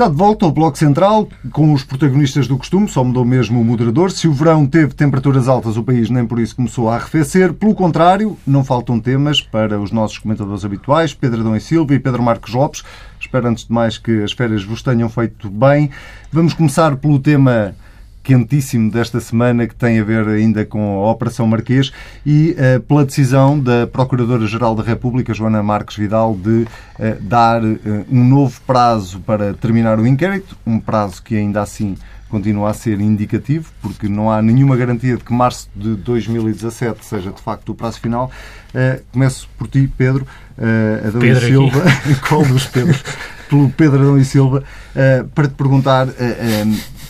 Está de volta ao Bloco Central, com os protagonistas do costume, só mudou mesmo o moderador. Se o verão teve temperaturas altas, o país nem por isso começou a arrefecer. Pelo contrário, não faltam temas para os nossos comentadores habituais, Pedro Adão e Silva e Pedro Marcos Lopes. Espero, antes de mais, que as férias vos tenham feito bem. Vamos começar pelo tema quentíssimo desta semana que tem a ver ainda com a Operação Marquês e uh, pela decisão da Procuradora-Geral da República, Joana Marques Vidal, de uh, dar uh, um novo prazo para terminar o inquérito, um prazo que ainda assim continua a ser indicativo, porque não há nenhuma garantia de que março de 2017 seja de facto o prazo final. começo por ti, Pedro, Adão Pedro e Silva, qual dos Pedros? Pelo Pedro Adão e Silva, para te perguntar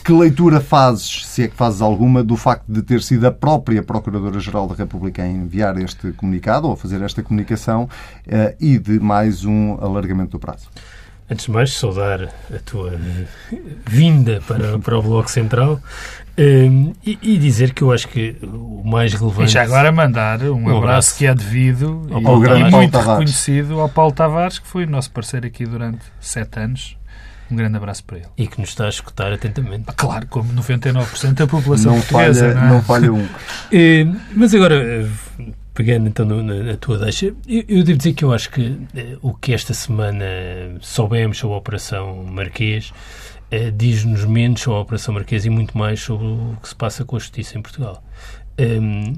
que leitura fazes, se é que fazes alguma, do facto de ter sido a própria Procuradora-Geral da República a enviar este comunicado ou a fazer esta comunicação uh, e de mais um alargamento do prazo? Antes de mais, saudar a tua vinda para, para o Bloco Central um, ehm, e, e, dizer que eu acho que o mais relevante. E já agora mandar um, um abraço, abraço, que é devido ao e, e muito reconhecido ao Paulo Tavares, que foi o nosso parceiro aqui durante sete anos um grande abraço para ele. E que nos está a escutar atentamente. Ah, claro, como 99% da população não portuguesa. Falha, não, é? não falha um. Eh, mas agora, eh, pegando então na, tua deixa, eu, eu, devo dizer que eu acho que eh, o que esta semana soubemos sobre a Operação Marquês diz-nos menos sobre a Operação Marquês e muito mais sobre o que se passa com a justiça em Portugal. Ehm,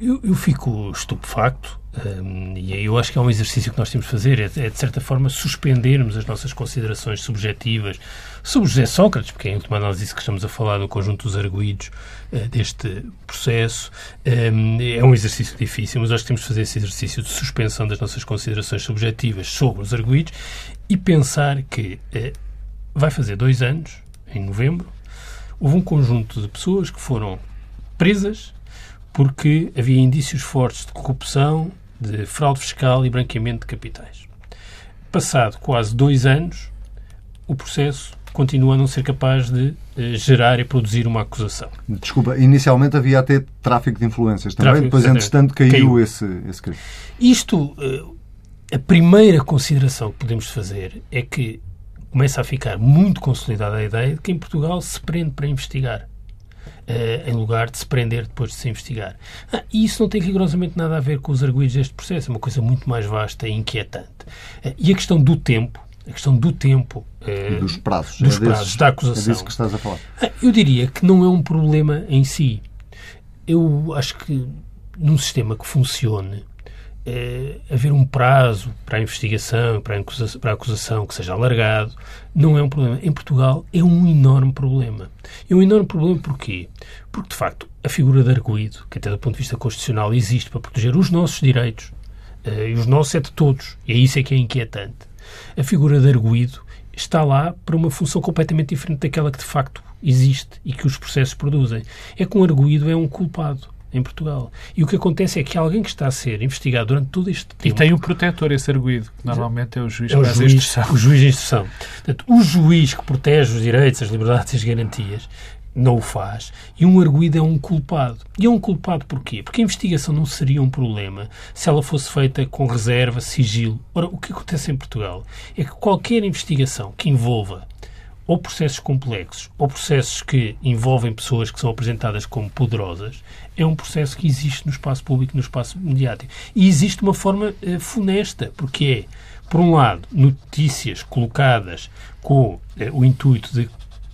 eu, eu fico estupefacto um, e eu acho que é um exercício que nós temos de fazer, é, é, de certa forma suspendermos as nossas considerações subjetivas sobre José Sócrates, porque é em última análise isso que estamos a falar no conjunto dos arguídos uh, deste processo. Um, é um exercício difícil, mas acho que temos de fazer esse exercício de suspensão das nossas considerações subjetivas sobre os arguídos e pensar que uh, vai fazer dois anos, em novembro, houve um conjunto de pessoas que foram presas porque havia indícios fortes de corrupção, de fraude fiscal e branqueamento de capitais. Passado quase dois anos, o processo continua a não ser capaz de uh, gerar e produzir uma acusação. Desculpa, inicialmente havia até tráfico de influências também, tráfico, depois, entretanto, caiu, caiu, esse, esse crime. Isto, uh, a primeira consideração que podemos fazer é que começa a ficar muito consolidada a ideia de que em Portugal se prende para investigar. Uh, em lugar de se prender depois de se investigar. Ah, e isso não tem rigorosamente nada a ver com os arguídos deste processo, é uma coisa muito mais vasta e inquietante. Uh, e a questão do tempo, a questão do tempo uh, dos prazos, dos é prazos desses, da acusação. É disso que estás a falar. Ah, eu diria que não é um problema em si. Eu acho que num sistema que funcione, é, haver um prazo para a investigação, para a, acusação, para a acusação que seja alargado, não é um problema. Em Portugal é um enorme problema. É um enorme problema porquê? Porque, de facto, a figura de arguído, que até do ponto de vista constitucional existe para proteger os nossos direitos, uh, e os nossos é de todos, e é isso é que é inquietante. A figura de arguído está lá para uma função completamente diferente daquela que, de facto, existe e que os processos produzem. É que um arguído é um culpado em Portugal. E o que acontece é que alguém que está a ser investigado durante todo este tempo... E tem um protetor, esse arguído, que normalmente é o juiz é o juiz, instrução. O juiz de instrução. Portanto, o juiz que protege os direitos, as liberdades e as garantias não o faz. E um arguído é um culpado. E é um culpado porquê? Porque a investigação não seria um problema se ela fosse feita com reserva, sigilo. Ora, o que acontece em Portugal é que qualquer investigação que envolva ou processos complexos ou processos que envolvem pessoas que são apresentadas como poderosas, é um processo que existe no espaço público, no espaço mediático. E existe uma forma uh, funesta, porque é, por um lado, notícias colocadas com uh, o intuito de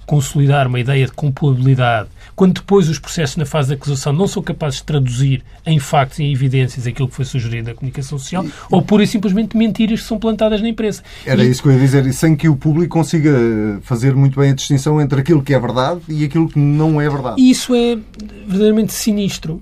consolidar uma ideia de culpabilidade, quando depois os processos na fase de acusação não são capazes de traduzir em factos e em evidências aquilo que foi sugerido na comunicação social, e, ou pura e simplesmente mentiras que são plantadas na imprensa. Era e... isso que eu ia dizer, sem que o público consiga fazer muito bem a distinção entre aquilo que é verdade e aquilo que não é verdade. E isso é verdadeiramente sinistro.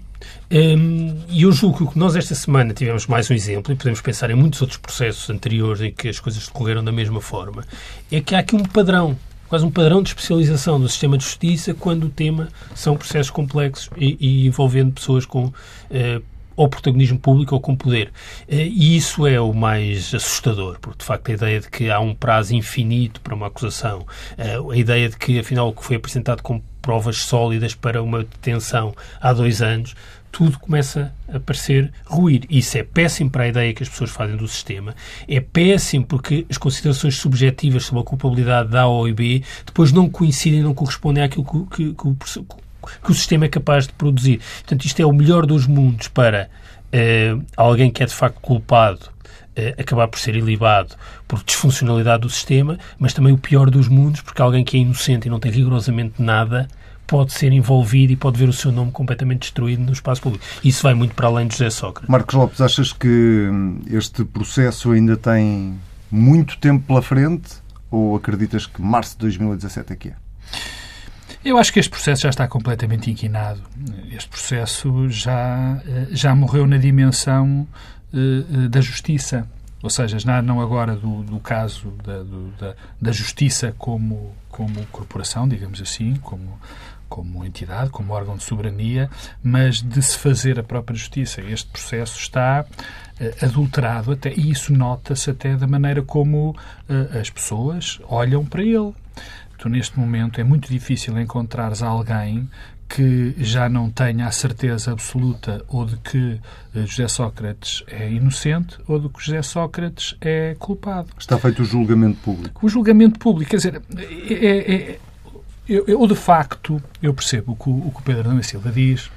Hum, e eu julgo que nós esta semana tivemos mais um exemplo, e podemos pensar em muitos outros processos anteriores em que as coisas decorreram da mesma forma, é que há aqui um padrão quase um padrão de especialização do sistema de justiça quando o tema são processos complexos e, e envolvendo pessoas com eh, ou protagonismo público ou com poder. Eh, e isso é o mais assustador, porque de facto a ideia de que há um prazo infinito para uma acusação, eh, a ideia de que afinal o que foi apresentado como provas sólidas para uma detenção há dois anos tudo começa a parecer ruir. Isso é péssimo para a ideia que as pessoas fazem do sistema. É péssimo porque as considerações subjetivas sobre a culpabilidade da A ou B depois não coincidem, não correspondem àquilo que, que, que, que o sistema é capaz de produzir. Portanto, isto é o melhor dos mundos para uh, alguém que é de facto culpado uh, acabar por ser ilibado por disfuncionalidade do sistema, mas também o pior dos mundos porque alguém que é inocente e não tem rigorosamente nada pode ser envolvido e pode ver o seu nome completamente destruído no espaço público. Isso vai muito para além de José Sócrates. Marcos Lopes, achas que este processo ainda tem muito tempo pela frente ou acreditas que março de 2017 é que é? Eu acho que este processo já está completamente inquinado. Este processo já, eh, já morreu na dimensão uh, da justiça. Ou seja, não agora do, do caso da, do, da, da, justiça como, como corporação, digamos assim, como, como entidade, como órgão de soberania, mas de se fazer a própria justiça. Este processo está uh, adulterado até, e isso nota-se até da maneira como uh, as pessoas olham para ele. Tu, neste momento, é muito difícil encontrares alguém que já não tenha a certeza absoluta ou de que eh, José Sócrates é inocente ou de que José Sócrates é culpado. Está feito o julgamento público. O julgamento público, quer dizer, é, é, é eu, eu, de facto, eu percebo o que o, que o Pedro Adão Silva diz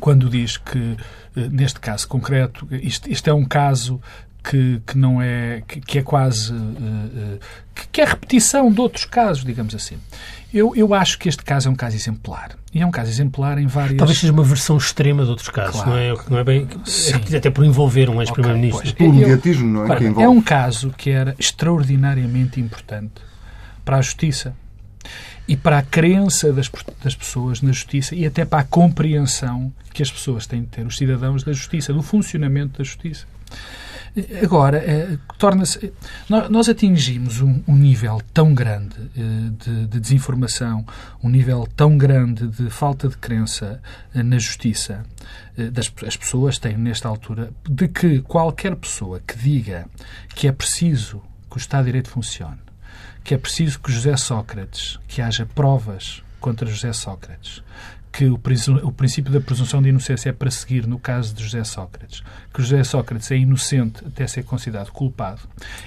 quando diz que, eh, neste caso concreto, isto, isto é um caso que, que não é que, que é quase uh, que, que, é repetição de outros casos, digamos assim. Eu, eu acho que este caso é um caso exemplar. E é um caso exemplar em várias... Talvez seja uma versão extrema de outros casos, claro. não, é, não é bem... Sim. É, até por envolver um ex-primeiro-ministro. Okay, o mediatismo, não é? Claro, é um caso que era extraordinariamente importante para a justiça e para a crença das, das pessoas na justiça e até para a compreensão que as pessoas têm de ter, os cidadãos da justiça, do funcionamento da justiça. Agora, eh, torna-se. Nós atingimos um, um, nível tão grande eh, de, de, desinformação, um nível tão grande de falta de crença eh, na justiça. Das, as pessoas têm, nesta altura, de que qualquer pessoa que diga que é preciso que o Estado de Direito funcione, que é preciso que José Sócrates, que haja provas contra José Sócrates, que o, o, princípio da presunção de inocência é para seguir no caso de José Sócrates, que José Sócrates é inocente até ser considerado culpado,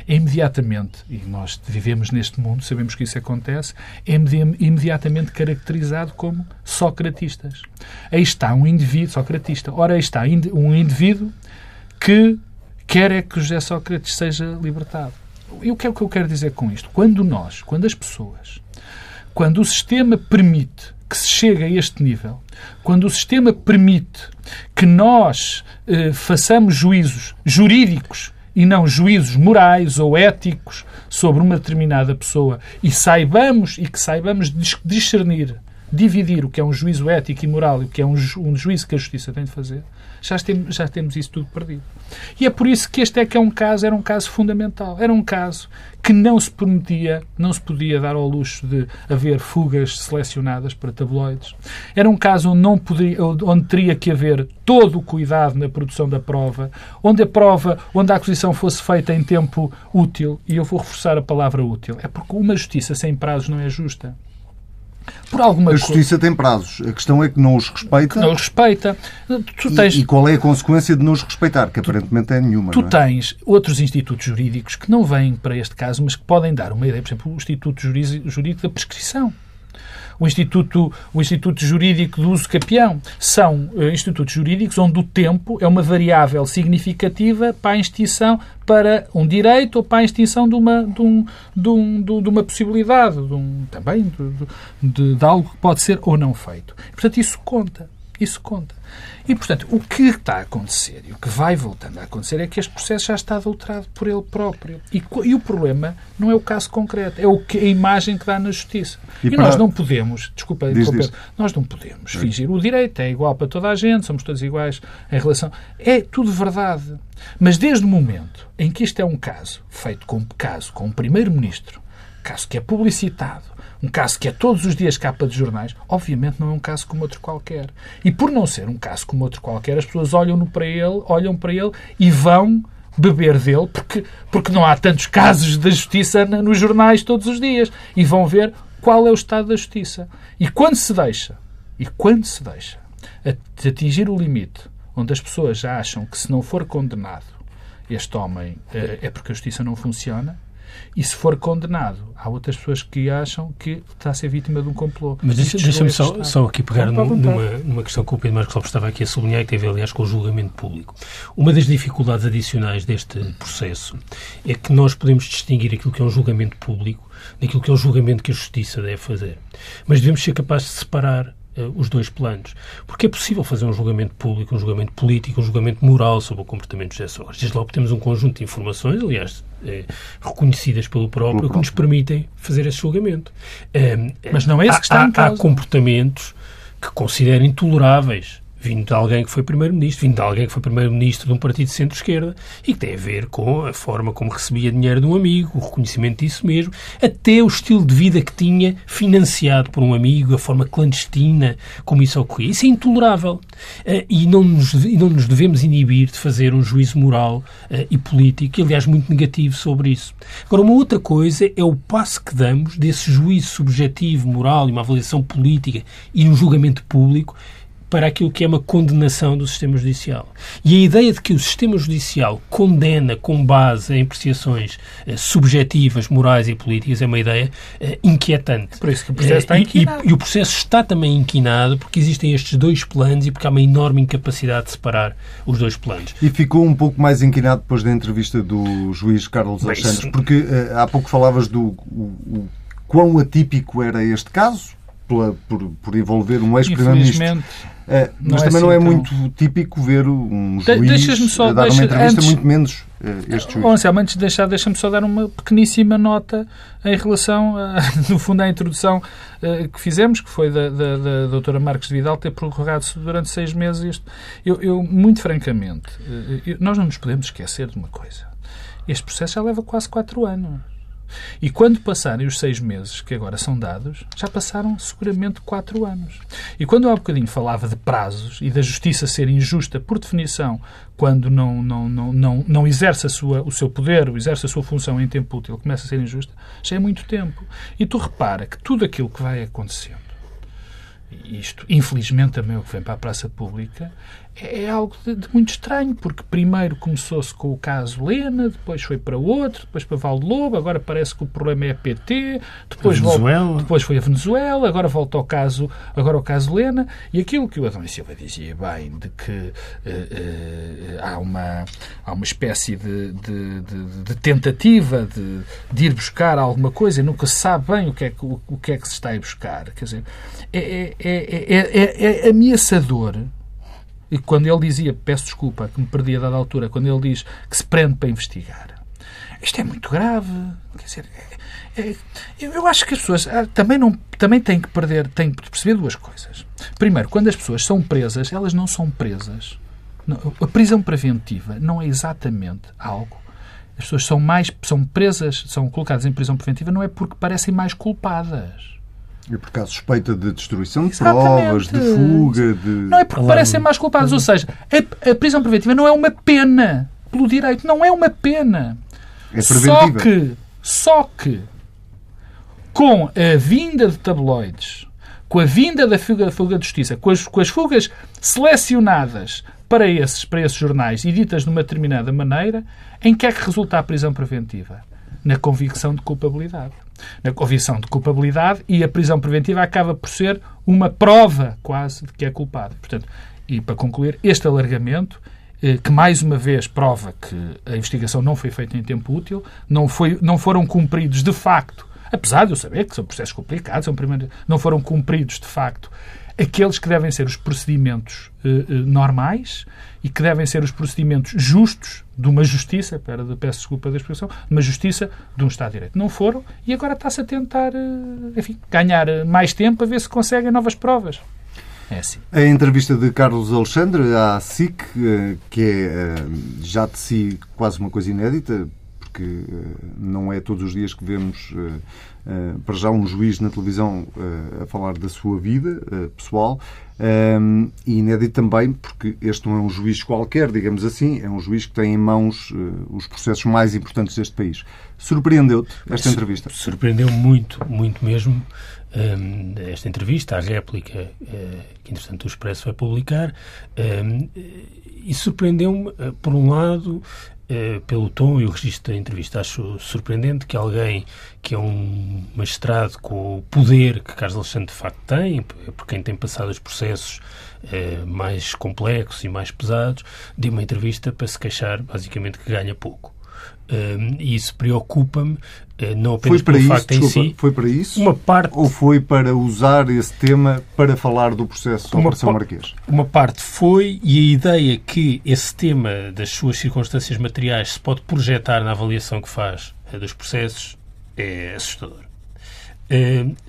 é imediatamente, e nós vivemos neste mundo, sabemos que isso acontece, é imediatamente caracterizado como socratistas. Aí está um indivíduo socratista. Ora, aí está um indivíduo que quer é que José Sócrates seja libertado. E o que é que eu quero dizer com isto? Quando nós, quando as pessoas, quando o sistema permite que se chegue a este nível, quando o sistema permite que nós eh, façamos juízos jurídicos e não juízos morais ou éticos sobre uma determinada pessoa e saibamos e que saibamos discernir, dividir o que é um juízo ético e moral e o que é um, ju um juízo que a justiça tem de fazer, já temos, já temos isso tudo perdido. E é por isso que este é que é um caso, era um caso fundamental. Era um caso que não se permitia, não se podia dar ao luxo de haver fugas selecionadas para tabloides. Era um caso onde, não poderia, onde teria que haver todo o cuidado na produção da prova, onde a prova, onde a acusação fosse feita em tempo útil, e eu vou reforçar a palavra útil, é porque uma justiça sem prazos não é justa. Por alguma a justiça co... tem prazos. A questão é que não os respeita. Que não os respeita. Tu tens... e, e, qual é a consequência de não os respeitar? Que aparentemente é nenhuma. Tu é? tens outros institutos jurídicos que não vêm para este caso, mas que podem dar uma ideia. Por exemplo, o Instituto Jurídico da Prescrição. O Instituto, o Instituto Jurídico do Uso Capião. São uh, institutos jurídicos onde o tempo é uma variável significativa para a extinção, para um direito ou para a extinção de uma, de um, de, um, de uma possibilidade, de um, também de, de, de algo que pode ser ou não feito. Portanto, isso conta. Isso conta. E, portanto, o que está a acontecer e o que vai voltando a acontecer é que este processo já está adulterado por ele próprio. E, e o problema não é o caso concreto, é o que, a imagem que dá na justiça. E, e para... nós não podemos, desculpa, diz, diz. nós não podemos é. fingir. O direito é igual para toda a gente, somos todos iguais em relação. É tudo verdade. Mas desde o momento em que isto é um caso feito com caso com um primeiro-ministro, caso que é publicitado, um caso que é todos os dias capa de jornais, obviamente não é um caso como outro qualquer. E por não ser um caso como outro qualquer, as pessoas olham para ele, olham para ele e vão beber dele, porque, porque não há tantos casos da justiça nos jornais todos os dias. E vão ver qual é o estado da justiça. E quando se deixa, e quando se deixa atingir o limite onde as pessoas já acham que se não for condenado este homem eh, é porque a justiça não funciona, e se for condenado, há outras pessoas que acham que está a ser vítima de um complô. Mas deixa-me deixa só, só, aqui pegar numa, numa, questão que o Pedro Marcos Lopes estava aqui a sublinhar, que teve, aliás, com o julgamento público. Uma das dificuldades adicionais deste processo é que nós podemos distinguir aquilo que é um julgamento público daquilo que é o julgamento que a Justiça deve fazer. Mas devemos ser capazes de separar uh, os dois planos. Porque é possível fazer um julgamento público, um julgamento político, um julgamento moral sobre o comportamento de José Sócrates. Desde logo temos um conjunto de informações, aliás, eh, reconhecidas pelo próprio, pelo que nos permitem fazer esse julgamento. Eh, Mas não é esse que está há, em causa. Há comportamentos que considero intoleráveis vindo de alguém que foi primeiro-ministro, vindo de alguém que foi primeiro-ministro de um partido de centro-esquerda e que tem a ver com a forma como recebia dinheiro de um amigo, o reconhecimento disso mesmo, até o estilo de vida que tinha financiado por um amigo, a forma clandestina como isso ocorria. Isso é intolerável uh, e, não nos, não nos devemos inibir de fazer um juízo moral uh, e político, e, aliás, muito negativo sobre isso. Agora, uma outra coisa é o passo que damos desse juízo subjetivo, moral e uma avaliação política e um julgamento público para aquilo que é uma condenação do sistema judicial. E a ideia de que o sistema judicial condena com base em apreciações eh, subjetivas, morais e políticas é uma ideia eh, inquietante. Por isso que o processo está eh, inquinado. E, e, o processo está também inquinado porque existem estes dois planos e porque há uma enorme incapacidade de separar os dois planos. E ficou um pouco mais inquinado depois da entrevista do juiz Carlos Alexandre, porque há pouco falavas do o, o, quão atípico era este caso, pela, por, por envolver um ex-primeiro-ministro Uh, mas também assim, não é então... muito típico ver um juiz só, dar deixa, uma entrevista, antes, muito menos uh, este juiz. Bom, Anselmo, antes de deixar, deixa-me só dar uma pequeníssima nota em relação, a, no fundo, à introdução uh, que fizemos, que foi da, da, da doutora Marques de Vidal ter prorrogado-se durante seis meses. Isto. Eu, eu muito francamente, eu, nós não nos podemos esquecer de uma coisa. Este processo já leva quase quatro anos. E quando passarem os seis meses que agora são dados, já passaram seguramente quatro anos. E quando há bocadinho falava de prazos e da justiça ser injusta por definição, quando não, não, não, não, não exerce a sua, o seu poder, ou exerce a sua função em tempo útil, começa a ser injusta, já é muito tempo. E tu repara que tudo aquilo que vai acontecendo, isto infelizmente também é o que vem para a praça pública, é algo de, de muito estranho, porque primeiro começou-se com o caso Lena, depois foi para outro, depois para Valde Lobo, agora parece que o problema é a PT, depois, volta, depois foi a Venezuela, agora volta ao caso, agora ao caso Lena, e aquilo que o Adão Silva dizia bem, de que uh, uh, há, uma, há uma espécie de, de, de, tentativa de, ir buscar alguma coisa e nunca se sabe bem o que é que, o, o que, é que se está a buscar. Quer dizer, é, é, é, é, é ameaçador e quando ele dizia, peço desculpa, que me perdi a dada altura, quando ele diz que se prende para investigar, isto é muito grave. Quer dizer, é, é, eu acho que as pessoas ah, também, não, também têm que perder, têm que perceber duas coisas. Primeiro, quando as pessoas são presas, elas não são presas. Não, a prisão preventiva não é exatamente algo. As pessoas são mais são presas, são colocadas em prisão preventiva não é porque parecem mais culpadas. E por causa suspeita de destruição de Exatamente. provas, de fuga, de. Não é porque parecem mais culpados. Ou seja, a, a, prisão preventiva não é uma pena pelo direito, não é uma pena. É preventiva. Só que, só que, com a vinda de tabloides, com a vinda da fuga, fuga de justiça, com as, com as fugas selecionadas para esses, para esses jornais e ditas de uma determinada maneira, em que é que resulta a prisão preventiva? Na convicção de culpabilidade. Na convicção de culpabilidade e a prisão preventiva acaba por ser uma prova quase de que é culpado. Portanto, e para concluir, este alargamento eh, que mais uma vez prova que a investigação não foi feita em tempo útil, não, foi, não foram cumpridos de facto, apesar de eu saber que são processos complicados, são primeiro, não foram cumpridos de facto aqueles que devem ser os procedimentos eh, eh, normais e que devem ser os procedimentos justos de uma justiça, pera, peço desculpa da expressão, de uma justiça de um Estado de Direito. Não foram e agora está-se a tentar, enfim, ganhar mais tempo a ver se conseguem novas provas. É assim. A entrevista de Carlos Alexandre à SIC, eh, que é eh, já de si quase uma coisa inédita, porque eh, não é todos os dias que vemos para já um juiz na televisão a falar da sua vida pessoal e inédito também porque este não é um juiz qualquer, digamos assim, é um juiz que tem em mãos os processos mais importantes deste país. Surpreendeu-te esta entrevista? Surpreendeu muito, muito mesmo um, esta entrevista, a réplica uh, que, entretanto, o Expresso vai publicar, um, e surpreendeu-me, uh, por um lado, uh, pelo tom e o registro da entrevista. Acho surpreendente que alguém que é um magistrado com o poder que Carlos Alexandre de facto tem, por quem tem passado os processos mais complexos e mais pesados, dê uma entrevista para se queixar, basicamente, que ganha pouco. E isso preocupa-me, uh, não apenas pelo isso, facto desculpa, em si. Foi para isso? Uma parte, ou foi para usar esse tema para falar do processo uma Operação Marquês? Uma parte foi, e a ideia que esse tema das suas circunstâncias materiais se pode projetar na avaliação que faz uh, dos processos é assustador.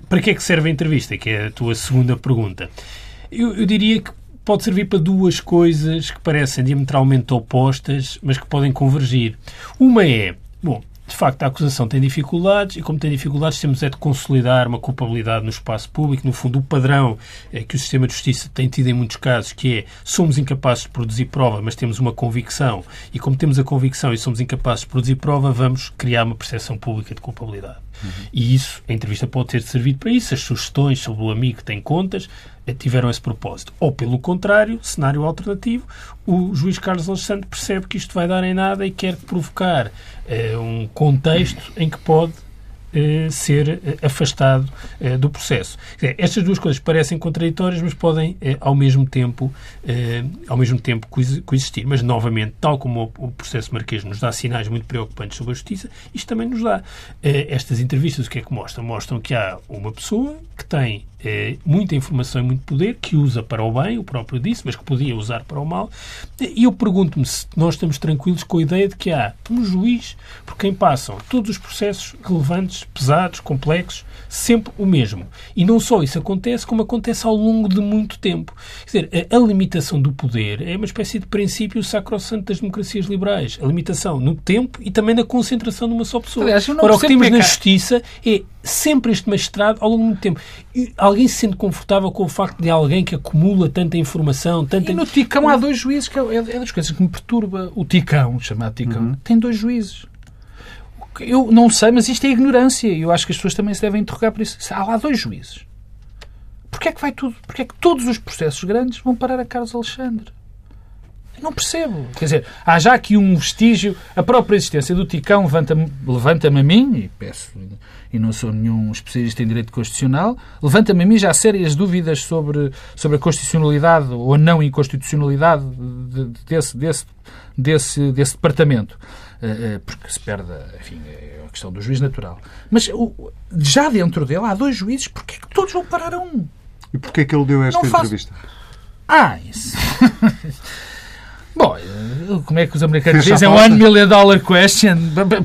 Para que é que serve a entrevista? Que é a tua segunda pergunta. Eu, eu diria que pode servir para duas coisas que parecem diametralmente opostas, mas que podem convergir. Uma é, bom, de facto, a acusação tem dificuldades e, como tem dificuldades, temos é de consolidar uma culpabilidade no espaço público. No fundo, o padrão é que o sistema de justiça tem tido em muitos casos, que é somos incapazes de produzir prova, mas temos uma convicção. E, como temos a convicção e somos incapazes de produzir prova, vamos criar uma percepção pública de culpabilidade. Uhum. E isso, a entrevista pode ter servido para isso. As sugestões sobre o amigo que tem contas tiveram esse propósito. Ou, pelo contrário, cenário alternativo, o juiz Carlos Alexandre percebe que isto vai dar em nada e quer provocar eh, um contexto em que pode eh, ser eh, afastado eh, do processo. Estas duas coisas parecem contraditórias, mas podem ao mesmo tempo ao mesmo tempo coexistir. Mas novamente, tal como o processo marquês nos dá sinais muito preocupantes sobre a justiça, isto também nos dá. Estas entrevistas o que é que mostram? Mostram que há uma pessoa que tem é, muita informação e muito poder, que usa para o bem, o próprio disse, mas que podia usar para o mal. E eu pergunto-me se nós estamos tranquilos com a ideia de que há um juiz por quem passam todos os processos relevantes, pesados, complexos, sempre o mesmo. E não só isso acontece, como acontece ao longo de muito tempo. Quer dizer, a, a limitação do poder é uma espécie de princípio sacrossanto das democracias liberais. A limitação no tempo e também na concentração de uma só pessoa. Aliás, Ora, o que temos é na justiça é sempre este magistrado ao longo do tempo. E alguém se sente confortável com o facto de alguém que acumula tanta informação, tanta... E no Ticão há dois juízes, que é, é das coisas que me perturba. O Ticão, chamado Ticão, uhum. tem dois juízes. Eu não sei, mas isto é ignorância. E eu acho que as pessoas também se devem interrogar por isso. Há lá dois juízes. Porquê é que vai tudo? Porquê é que todos os processos grandes vão parar a Carlos Alexandre? Não percebo. Quer dizer, há já aqui um vestígio, a própria existência do Ticão levanta-me levanta a mim, e peço, e não sou nenhum especialista em direito constitucional, levanta-me a mim já sérias dúvidas sobre, sobre a constitucionalidade ou a não inconstitucionalidade desse, desse, desse, desse departamento. Eh, eh, porque se perde, enfim, é a questão do juiz natural. Mas já dentro dele há dois juízes, porquê que todos vão parar a um? E porquê que ele deu esta entrevista? Ah, isso. Bom, eh, como é que os americanos dizem? One million dollar question.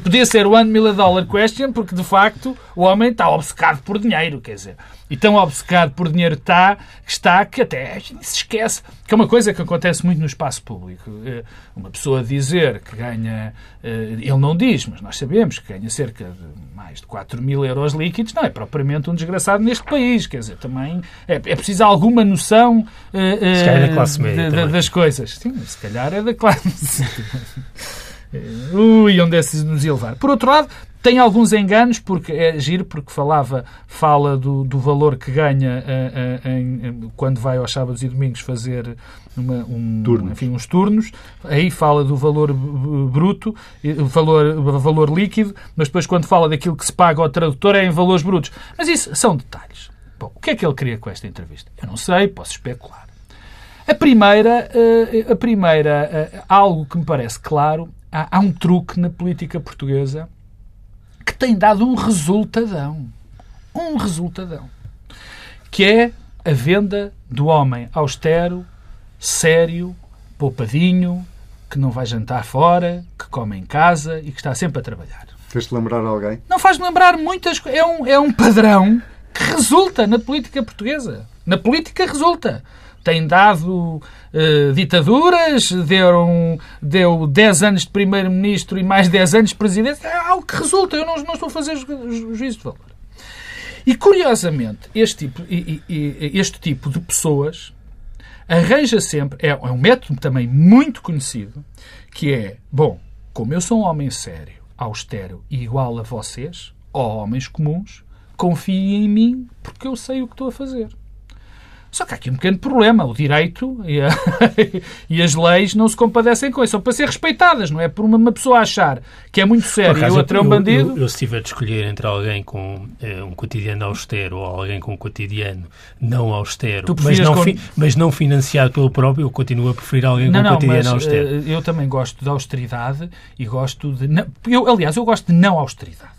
Podia ser one million dollar question porque, de facto, o homem está obcecado por dinheiro, quer dizer. E tão obcecado por dinheiro está, está que até se esquece. Que é uma coisa que acontece muito no espaço público. Eh, uma pessoa dizer que ganha... Eh, ele não diz, mas nós sabemos que ganha cerca de mais de 4 mil euros líquidos. Não é propriamente um desgraçado neste país. Quer dizer, também é, é preciso alguma noção uh, da classe média, de, das coisas. Sim, se calhar é da classe... Ui, onde é que nos ia levar? Por outro lado, tem alguns enganos, porque é giro, porque falava, fala do, do valor que ganha uh, uh, em, quando vai aos sábados e domingos fazer uma, um, turnos. Enfim, uns turnos. Aí fala do valor bruto, valor, valor líquido, mas depois quando fala daquilo que se paga ao tradutor é em valores brutos. Mas isso são detalhes. Bom, o que é que ele queria com esta entrevista? Eu não sei, posso especular. A primeira, uh, a primeira algo que me parece claro, há, há um truque na política portuguesa que tem dado um resultadão. Um resultadão. Que é a venda do homem austero, sério, poupadinho, que não vai jantar fora, que come em casa e que está sempre a trabalhar. Fez-te lembrar alguém? Não faz lembrar muitas coisas. É um, é um padrão que resulta na política portuguesa. Na política resulta tem dado uh, ditaduras, deram, deu 10 anos de primeiro-ministro e mais 10 anos de presidente. É algo que resulta. Eu não, não estou a fazer ju juízo de valor. E, curiosamente, este tipo, este tipo de pessoas arranja sempre, é, é um método também muito conhecido, que é, bom, como eu sou um homem sério, austero e igual a vocês, ó homens comuns, confiem em mim porque eu sei o que estou a fazer. Só que há aqui um pequeno problema. O direito e, a, e, as leis não se compadecem com isso. São para ser respeitadas, não é? Por uma, pessoa achar que é muito sério e outra é um bandido. Eu, eu, eu, se tiver de escolher entre alguém com é, um cotidiano austero ou alguém com um cotidiano não austero, mas não, com... fi, mas não financiado pelo próprio, eu continuo a preferir alguém não, com um cotidiano mas, austero. Uh, eu também gosto de austeridade e gosto de. Não, eu, aliás, eu gosto de não austeridade.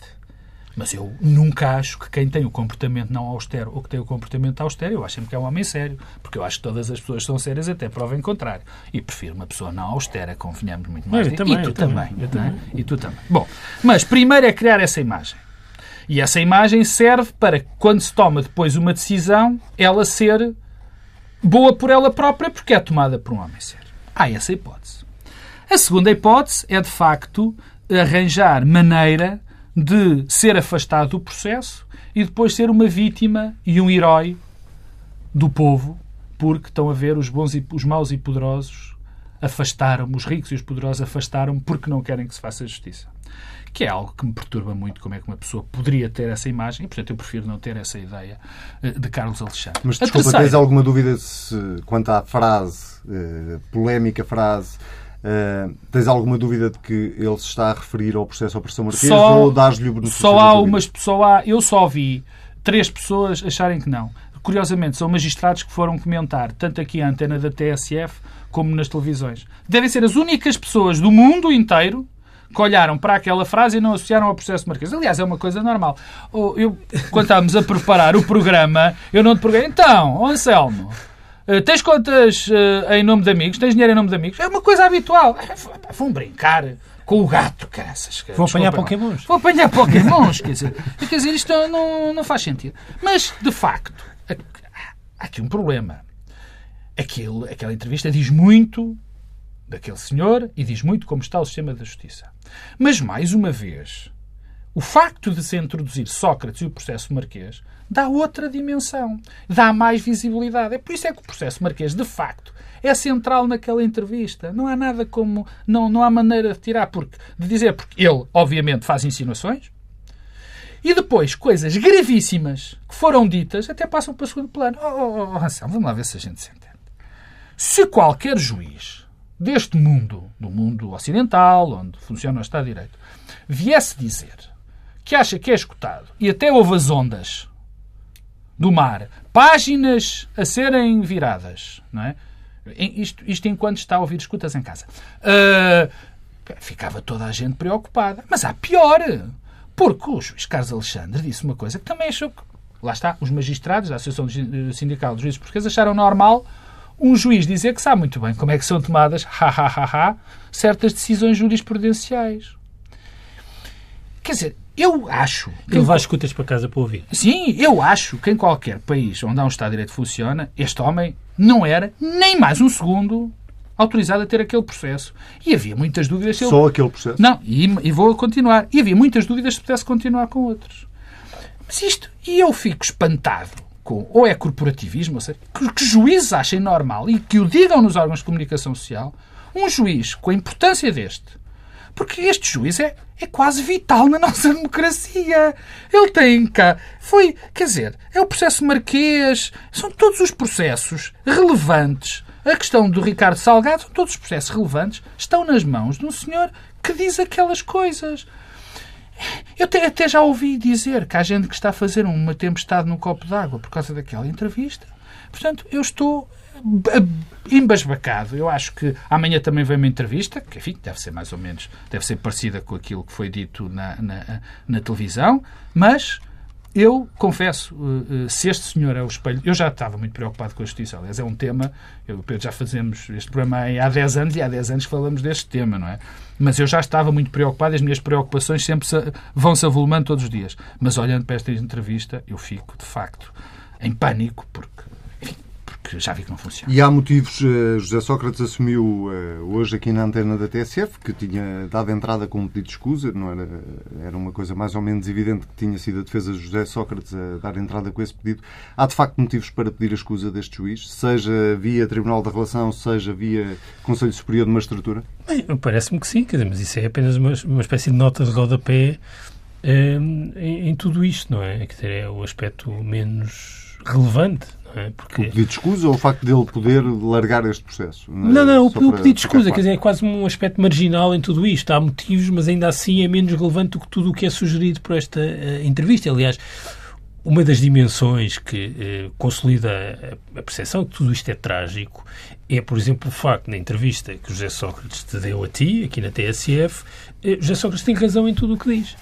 Mas eu nunca acho que quem tem o comportamento não austero ou que tem o comportamento austero, eu acho sempre que é um homem sério. Porque eu acho que todas as pessoas são sérias até prova em contrário. E prefiro uma pessoa não austera, convenhamos muito mais. Eu também, e tu também. também, também. É? E tu também. Bom, mas primeiro é criar essa imagem. E essa imagem serve para, quando se toma depois uma decisão, ela ser boa por ela própria, porque é tomada por um homem sério. Há essa hipótese. A segunda hipótese é, de facto, arranjar maneira de ser afastado do processo e depois ser uma vítima e um herói do povo, porque estão a ver os bons e os maus e poderosos afastaram os ricos e os poderosos afastaram porque não querem que se faça justiça. Que é algo que me perturba muito, como é que uma pessoa poderia ter essa imagem, e portanto eu prefiro não ter essa ideia eh, de Carlos Alexandre. Mas desculpa, terceira... tens alguma dúvida se, quanto à frase, eh, polémica frase, Uh, tens alguma dúvida de que ele se está a referir ao processo Operação Marquês só, ou dás-lhe o benefício Só há umas há, eu só vi três pessoas acharem que não. Curiosamente, são magistrados que foram comentar, tanto aqui a antena da TSF como nas televisões. Devem ser as únicas pessoas do mundo inteiro que olharam para aquela frase e não associaram ao processo Marquês. Aliás, é uma coisa normal. Eu, quando estávamos a preparar o programa, eu não te perguntei, então, Anselmo, Uh, tens contas uh, em nome de amigos? Tens dinheiro em nome de amigos? É uma coisa habitual. Vão brincar com o gato, caraças. Vão apanhar pokémons. Vão apanhar pokémons, quer dizer. Quer dizer, isto não, não faz sentido. Mas, de facto, há aqui um problema. Aquilo, aquela entrevista diz muito daquele senhor e diz muito como está o sistema da justiça. Mas, mais uma vez, o facto de se introduzir Sócrates e o processo marquês dá outra dimensão, dá mais visibilidade. É por isso é que o processo Marquês, de facto, é central naquela entrevista. Não há nada como. Não, não há maneira de tirar, porque, de dizer, porque ele, obviamente, faz insinuações. E depois, coisas gravíssimas que foram ditas até passam para o segundo plano. Oh, oh, oh Anselmo, vamos lá ver se a gente se entende. Se qualquer juiz deste mundo, do mundo ocidental, onde funciona o Estado de Direito, viesse dizer que acha que é escutado e até houve as ondas do mar, páginas a serem viradas, não é? Isto, isto enquanto está a ouvir escutas em casa. Uh, ficava toda a gente preocupada. Mas há pior, porque o juiz Carlos Alexandre disse uma coisa que também achou que. Lá está, os magistrados da Associação Sindical dos Juízes Portugueses acharam normal um juiz dizer que sabe muito bem como é que são tomadas, ha, ha, ha, ha, certas decisões jurisprudenciais. Quer dizer, eu acho. Que levar escutas para casa para ouvir. Sim, eu acho que em qualquer país onde há um Estado de Direito que funciona, este homem não era nem mais um segundo autorizado a ter aquele processo. E havia muitas dúvidas. Só ele... aquele processo? Não, e, e, vou continuar. E havia muitas dúvidas se pudesse continuar com outros. Mas isto, e eu fico espantado com, ou é corporativismo, ou seja, que, que juízes achem normal e que o digam nos órgãos de comunicação social, um juiz com a importância deste Porque este juiz é, é quase vital na nossa democracia. Ele tem cá. Foi, quer dizer, é o processo marquês, são todos os processos relevantes. A questão do Ricardo Salgado, todos os processos relevantes, estão nas mãos de um senhor que diz aquelas coisas. Eu até, já ouvi dizer que há gente que está a fazer uma tempestade num copo d'água por causa daquela entrevista. Portanto, eu estou embasbacado. Eu acho que amanhã também vem uma entrevista, que enfim, deve ser mais ou menos, deve ser parecida com aquilo que foi dito na, na, na televisão, mas eu confesso, eh, eh, se este senhor é o espelho. Eu já estava muito preocupado com a justiça. Aliás, é um tema. Eu Pedro já fazemos este programa há 10 anos e há 10 anos falamos deste tema, não é? Mas eu já estava muito preocupado as minhas preocupações sempre vão-se avolumando todos os dias. Mas olhando para esta entrevista, eu fico, de facto, em pânico, porque que já vi que não funciona. E há motivos. Uh, José Sócrates assumiu uh, hoje aqui na antena da TSF que tinha dado entrada com um pedido de escusa, não era, era uma coisa mais ou menos evidente que tinha sido a defesa de José Sócrates a dar entrada com esse pedido. Há de facto motivos para pedir a escusa deste juiz, seja via Tribunal da Relação, seja via Conselho Superior de Magistratura? Bem, parece-me que sim, quer dizer, mas isso é apenas uma, uma espécie de nota de rodapé um, em, em, tudo isto, não é? Quer dizer, é o aspecto menos relevante é? Porque... O pedido de escusa ou o facto dele poder largar este processo? Não, não, o, o pedido de escusa quer dizer, é quase um aspecto marginal em tudo isto. Há motivos, mas ainda assim é menos relevante do que tudo o que é sugerido por esta uh, entrevista. Aliás, uma das dimensões que uh, consolida a, percepção de que tudo isto é trágico é, por exemplo, o facto, na entrevista que José Sócrates te deu a ti, aqui na TSF, uh, eh, José Sócrates tem razão em tudo o que diz.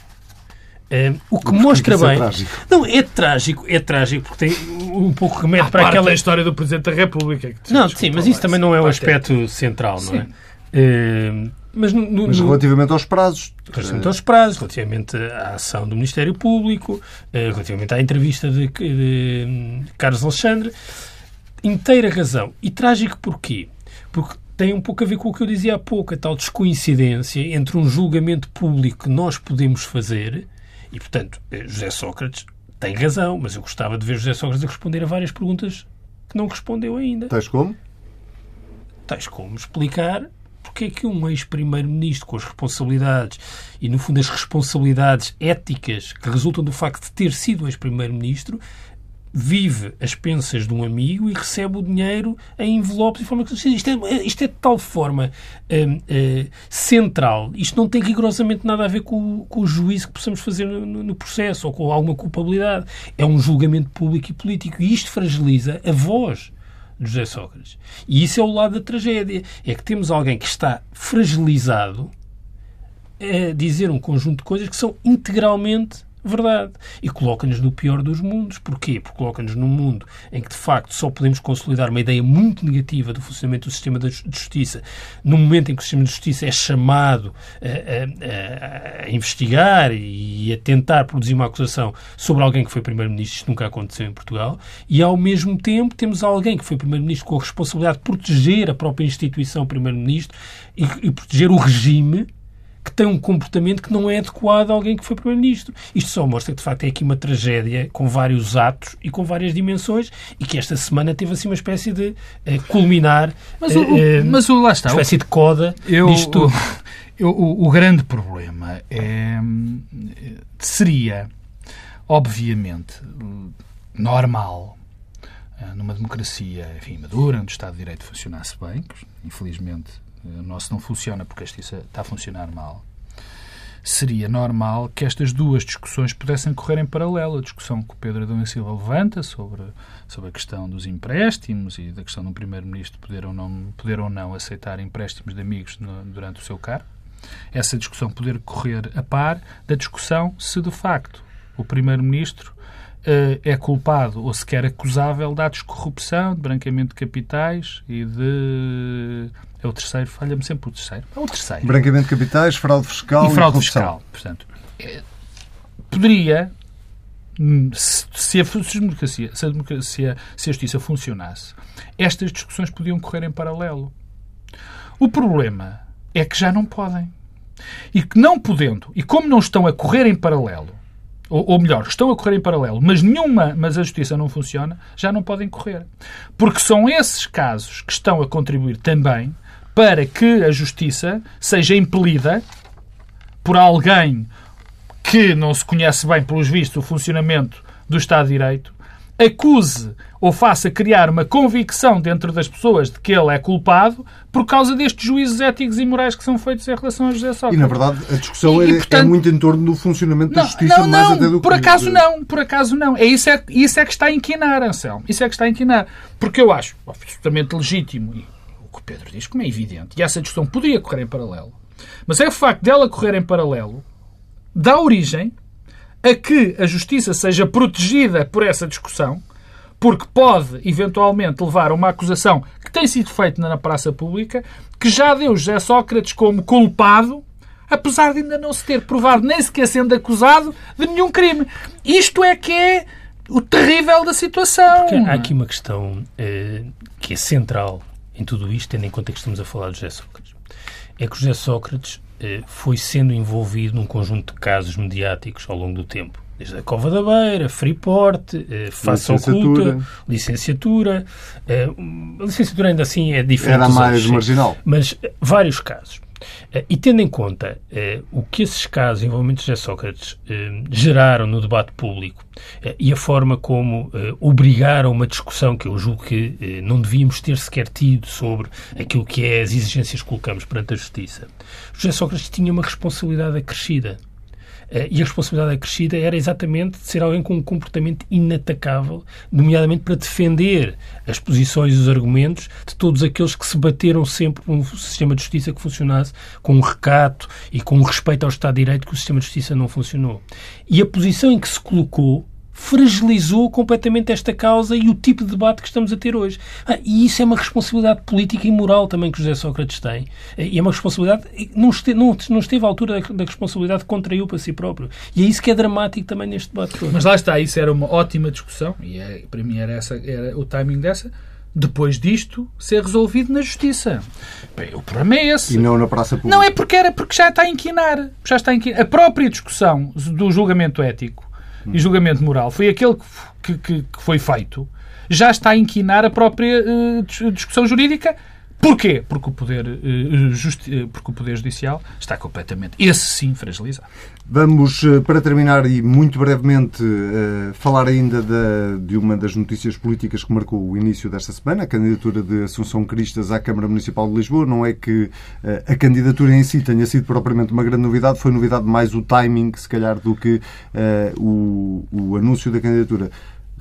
Uh, o que mostra é bem. É não, é trágico, é trágico, porque tem um pouco remete para aquela. história do Presidente da República. não, sim, mas isso também não é o aspecto central, não é? Uh, mas, no, mas, relativamente aos prazos. Relativamente aos prazos, relativamente à ação do Ministério Público, uh, relativamente à entrevista de, de um, Carlos Alexandre, inteira razão. E trágico porquê? Porque tem um pouco a ver com o que eu dizia há pouco, a tal descoincidência entre um julgamento público que nós podemos fazer e, portanto, José Sócrates tem razão, mas eu gostava de ver José Sócrates a responder a várias perguntas que não respondeu ainda. Tais como? Tais como explicar porque é que um ex-primeiro-ministro com as responsabilidades e, no fundo, as responsabilidades éticas que resultam do facto de ter sido ex-primeiro-ministro vive as pensas de um amigo e recebe o dinheiro em envelopes de forma que isto é, isto é de tal forma uh, uh, central. Isto não tem rigorosamente nada a ver com, com o juízo que possamos fazer no, no, processo ou com alguma culpabilidade. É um julgamento público e político e isto fragiliza a voz de José Sócrates. E isso é o lado da tragédia. É que temos alguém que está fragilizado a dizer um conjunto de coisas que são integralmente verdade. E coloca-nos no pior dos mundos. Porquê? Porque coloca-nos num mundo em que, de facto, só podemos consolidar uma ideia muito negativa do funcionamento do sistema de justiça no momento em que o sistema de justiça é chamado a, a, a investigar e a tentar produzir uma acusação sobre alguém que foi Primeiro-Ministro. Isto nunca aconteceu em Portugal. E, ao mesmo tempo, temos alguém que foi Primeiro-Ministro com a responsabilidade de proteger a própria instituição Primeiro-Ministro e, e proteger o regime que tem um comportamento que não é adequado a alguém que foi Primeiro-Ministro. Isto só mostra que, de facto, é aqui uma tragédia com vários atos e com várias dimensões e que esta semana teve assim uma espécie de uh, culminar, mas, o, uh, mas o, lá está, uma espécie de coda eu, disto tudo. O, o, o grande problema é, seria, obviamente, normal numa democracia enfim, madura, onde o Estado de Direito funcionasse bem, que infelizmente o nosso não funciona porque a justiça está a funcionar mal, seria normal que estas duas discussões pudessem correr em paralelo. A discussão que o Pedro Adão e Silva levanta sobre, sobre a questão dos empréstimos e da questão um Primeiro-Ministro poder ou, não, poder ou não aceitar empréstimos de amigos no, durante o seu cargo. Essa discussão poder correr a par da discussão se, de facto, o Primeiro-Ministro é culpado ou sequer acusável de atos de corrupção, de branqueamento de capitais e de é o terceiro, falha-me sempre o terceiro. É o terceiro. Branqueamento de capitais, fraude fiscal e fraude e fiscal. Portanto, é, poderia, hum, se, se, a, democracia, se, a democracia, se a justiça funcionasse, estas discussões podiam correr em paralelo. O problema é que já não podem. E que não podendo, e como não estão a correr em paralelo, ou, ou, melhor, estão a correr em paralelo, mas nenhuma, mas a justiça não funciona, já não podem correr. Porque são esses casos que estão a contribuir também para que a justiça seja impelida por alguém que não se conhece bem, pelos vistos, o funcionamento do Estado de Direito, acuse ou faça criar uma convicção dentro das pessoas de que ele é culpado por causa destes juízos éticos e morais que são feitos em relação a José Sócrates. E, na verdade, a discussão e, é, portanto, é, muito em torno do funcionamento não, da justiça, não, mais não, até do por acaso não, por acaso não. É isso, é, isso é que está a inquinar, Anselmo. Isso é que está a inquinar. Porque eu acho absolutamente legítimo, e o que o Pedro diz, como é evidente, e essa discussão poderia correr em paralelo, mas é o facto dela correr em paralelo dá origem a que a justiça seja protegida por essa discussão porque pode eventualmente levar a uma acusação que tem sido feita na praça pública, que já deu José Sócrates como culpado, apesar de ainda não se ter provado, nem sequer sendo acusado, de nenhum crime. Isto é que é o terrível da situação. Porque há aqui uma questão eh, que é central em tudo isto, tendo em conta que estamos a falar de José Sócrates. É que José Sócrates foi sendo envolvido num conjunto de casos mediáticos ao longo do tempo desde a Cova da Beira, Freeport, eh, Face Oculta, licenciatura. Eh, a licenciatura ainda assim é diferente. Era mais outros, marginal. Mas eh, vários casos. Eh, e tendo em conta eh, o que esses casos envolvendo José Sócrates eh, geraram no debate público e a forma como obrigaram uma discussão que eu julgo que não devíamos ter sequer tido sobre aquilo que é as exigências que colocamos perante a justiça, José Sócrates tinha uma responsabilidade acrescida. eh, e a responsabilidade acrescida era exatamente de ser alguém com um comportamento inatacável, nomeadamente para defender as posições e os argumentos de todos aqueles que se bateram sempre por um sistema de justiça que funcionasse com um recato e com um respeito ao Estado de Direito que o sistema de justiça não funcionou. E a posição em que se colocou fragilizou completamente esta causa e o tipo de debate que estamos a ter hoje. Ah, e isso é uma responsabilidade política e moral também que José Sócrates tem. E é uma responsabilidade não esteve, não, não esteve à altura da, da responsabilidade que contraiu para si próprio. E é isso que é dramático também neste debate todo. Mas lá está, isso era uma ótima discussão e é, para mim era, essa, era o timing dessa depois disto ser resolvido na justiça. Bem, o problema é esse. E não na praça pública. Não é porque era porque já está a inquinar. Já está a inquinar. A própria discussão do julgamento ético e julgamento moral foi aquele que, que, que foi feito, já está a inquinar a própria uh, discussão jurídica. Porquê? Porque o, poder, uh, justi porque o Poder Judicial está completamente, esse sim, fragilizado. Vamos, para terminar e muito brevemente, falar ainda da, de uma das notícias políticas que marcou o início desta semana, a candidatura de Assunção Cristas à Câmara Municipal de Lisboa. Não é que a candidatura em si tenha sido propriamente uma grande novidade, foi novidade mais o timing, se calhar, do que o anúncio da candidatura.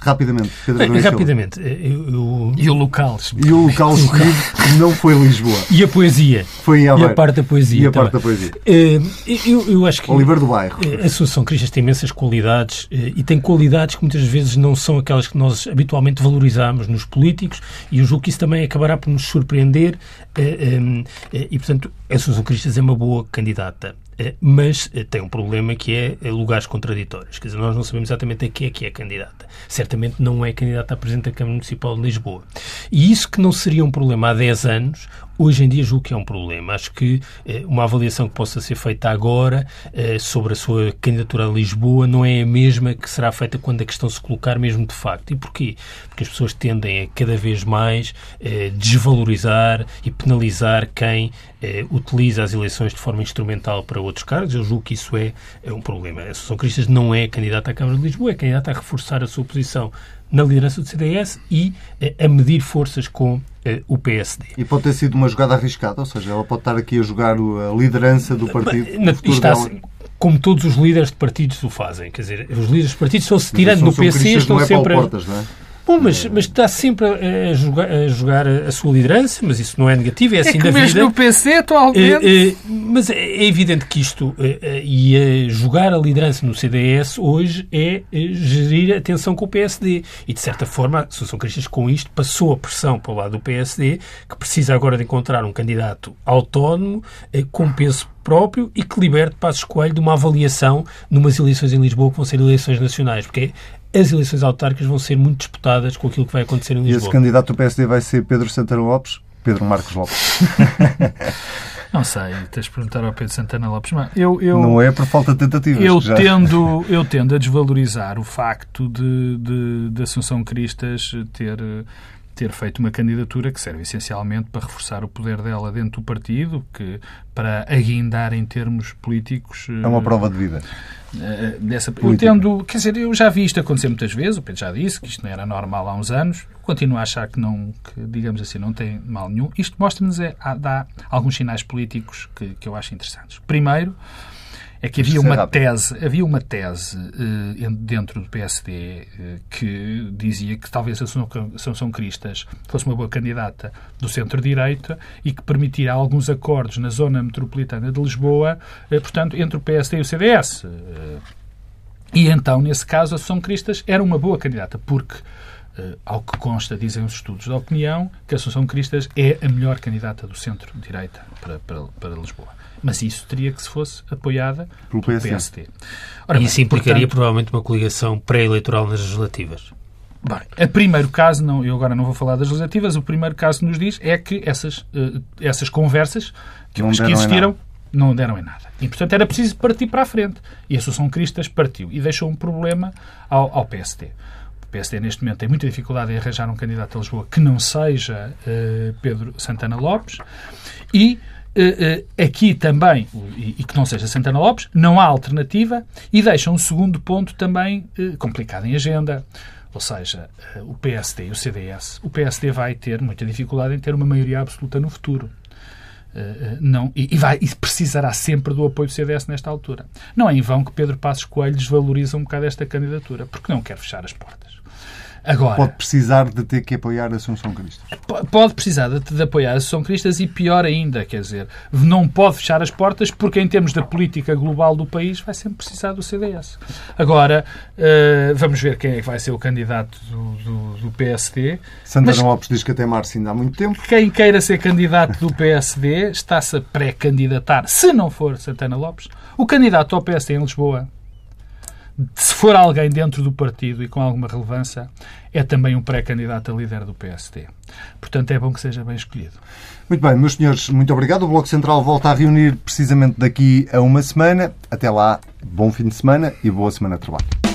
Rapidamente, Pedro Bem, Rapidamente. Eu, eu... E o local. E o local escolhido não foi Lisboa. E a poesia. Foi em Aveiro. E a parte da poesia. E a parte da poesia. Eh, eu, eu acho que... Oliver do Bairro. Eh, a Associação Cristas tem imensas qualidades eh, e tem qualidades que muitas vezes não são aquelas que nós habitualmente valorizamos nos políticos e eu julgo que isso também acabará por nos surpreender e, portanto, a Associação Cristas é uma boa candidata. Eh, mas eh, tem um problema que é eh, lugares contraditórios. Quer dizer, nós não sabemos exatamente a que é que é candidata. Certamente não é candidata a Presidente da Câmara Municipal de Lisboa. E isso que não seria um problema há 10 anos, hoje em dia julgo que é um problema. Acho que eh, uma avaliação que possa ser feita agora eh, sobre a sua candidatura a Lisboa não é a mesma que será feita quando a questão se colocar mesmo de facto. E porquê? Porque as pessoas tendem a cada vez mais eh, desvalorizar e penalizar quem utiliza as eleições de forma instrumental para outros cargos. Eu julgo que isso é, é um problema. A Associação Cristas não é candidata à Câmara de Lisboa, é candidata a reforçar a sua posição na liderança do CDS e a medir forças com o PSD. E pode ter sido uma jogada arriscada, ou seja, ela pode estar aqui a jogar a liderança do partido. está, assim, como todos os líderes de partidos o fazem. Quer dizer, os líderes de partidos estão-se tirando no PC, estão sempre. Portas, não é? Bom, mas, mas está sempre a jogar, a jogar, a sua liderança, mas isso não é negativo, é, é assim da vida. no PC atualmente. É, é, mas é evidente que isto, é, e jogar a liderança no CDS hoje é gerir a tensão com o PSD. E, de certa forma, a Associação Cristas com isto passou a pressão para o lado do PSD, que precisa agora de encontrar um candidato autónomo, com peso próprio e que liberte Passos Coelho de uma avaliação numas eleições em Lisboa que vão ser eleições nacionais, porque as eleições autárquicas vão ser muito disputadas com aquilo que vai acontecer em Lisboa. E esse candidato do PSD vai ser Pedro Santana Lopes? Pedro Marcos Lopes. Não sei, tens de perguntar ao Pedro Santana Lopes. Mas eu, eu, não é por falta de tentativas. Eu, já... tendo, eu tendo a desvalorizar o facto de, de, de Assunção Cristas ter ter feito uma candidatura que serve essencialmente para reforçar o poder dela dentro do partido, que para aguindar em termos políticos. É uma prova de vida. Uh, dessa, eu tendo, quer dizer, eu já vi isto acontecer muitas vezes, o Pedro já disse que isto não era normal há uns anos, continuo a achar que não, que, digamos assim, não tem mal nenhum. Isto mostra-nos, é, dá alguns sinais políticos que, que eu acho interessantes. Primeiro, é que havia uma tese, havia uma tese uh, dentro do PSD uh, que dizia que talvez a Assunção Cristas fosse uma boa candidata do centro-direita e que permitia alguns acordos na zona metropolitana de Lisboa, uh, portanto, entre o PSD e o CDS. e então, nesse caso, a Assunção Cristas era uma boa candidata, porque Uh, ao que consta, dizem os estudos da opinião, que a Assunção Cristas é a melhor candidata do centro-direita para, para, para Lisboa. Mas isso teria que se fosse apoiada pelo PSD. PSD. Ora, e isso implicaria portanto, provavelmente uma coligação pré-eleitoral nas legislativas. Bem, o primeiro caso, não, eu agora não vou falar das legislativas, o primeiro caso que nos diz é que essas, uh, essas conversas que, que existiram não deram em nada. E, portanto, era preciso partir para a frente. E a Associação Cristas partiu e deixou um problema ao, ao PSD. PSD, neste momento, tem muita dificuldade em arranjar um candidato a Lisboa que não seja uh, Pedro Santana Lopes e eh, aqui também, e que não seja Santana Lopes, não há alternativa e deixa um segundo ponto também complicado em agenda. Ou seja, o PSD e o CDS. O PSD vai ter muita dificuldade em ter uma maioria absoluta no futuro. Não, e, vai, e precisará sempre do apoio do CDS nesta altura. Não é em vão que Pedro Passos Coelho desvaloriza um bocado esta candidatura, porque não quer fechar as portas. Agora, pode precisar de ter que apoiar a Assunção Cristas. Pode precisar de, de, apoiar a Assunção Cristas e pior ainda, quer dizer, não pode fechar as portas porque em termos da política global do país vai sempre precisar do CDS. Agora, uh, vamos ver quem é que vai ser o candidato do, do, do PSD. Santana Lopes diz que até março ainda há muito tempo. Quem queira ser candidato do PSD está-se a pré-candidatar, se não for Santana Lopes. O candidato ao PSD em Lisboa se for alguém dentro do partido e com alguma relevância, é também um pré-candidato a líder do PSD. Portanto, é bom que seja bem escolhido. Muito bem, meus senhores, muito obrigado. O Bloco Central volta a reunir precisamente daqui a uma semana. Até lá, bom fim de semana e boa semana de trabalho.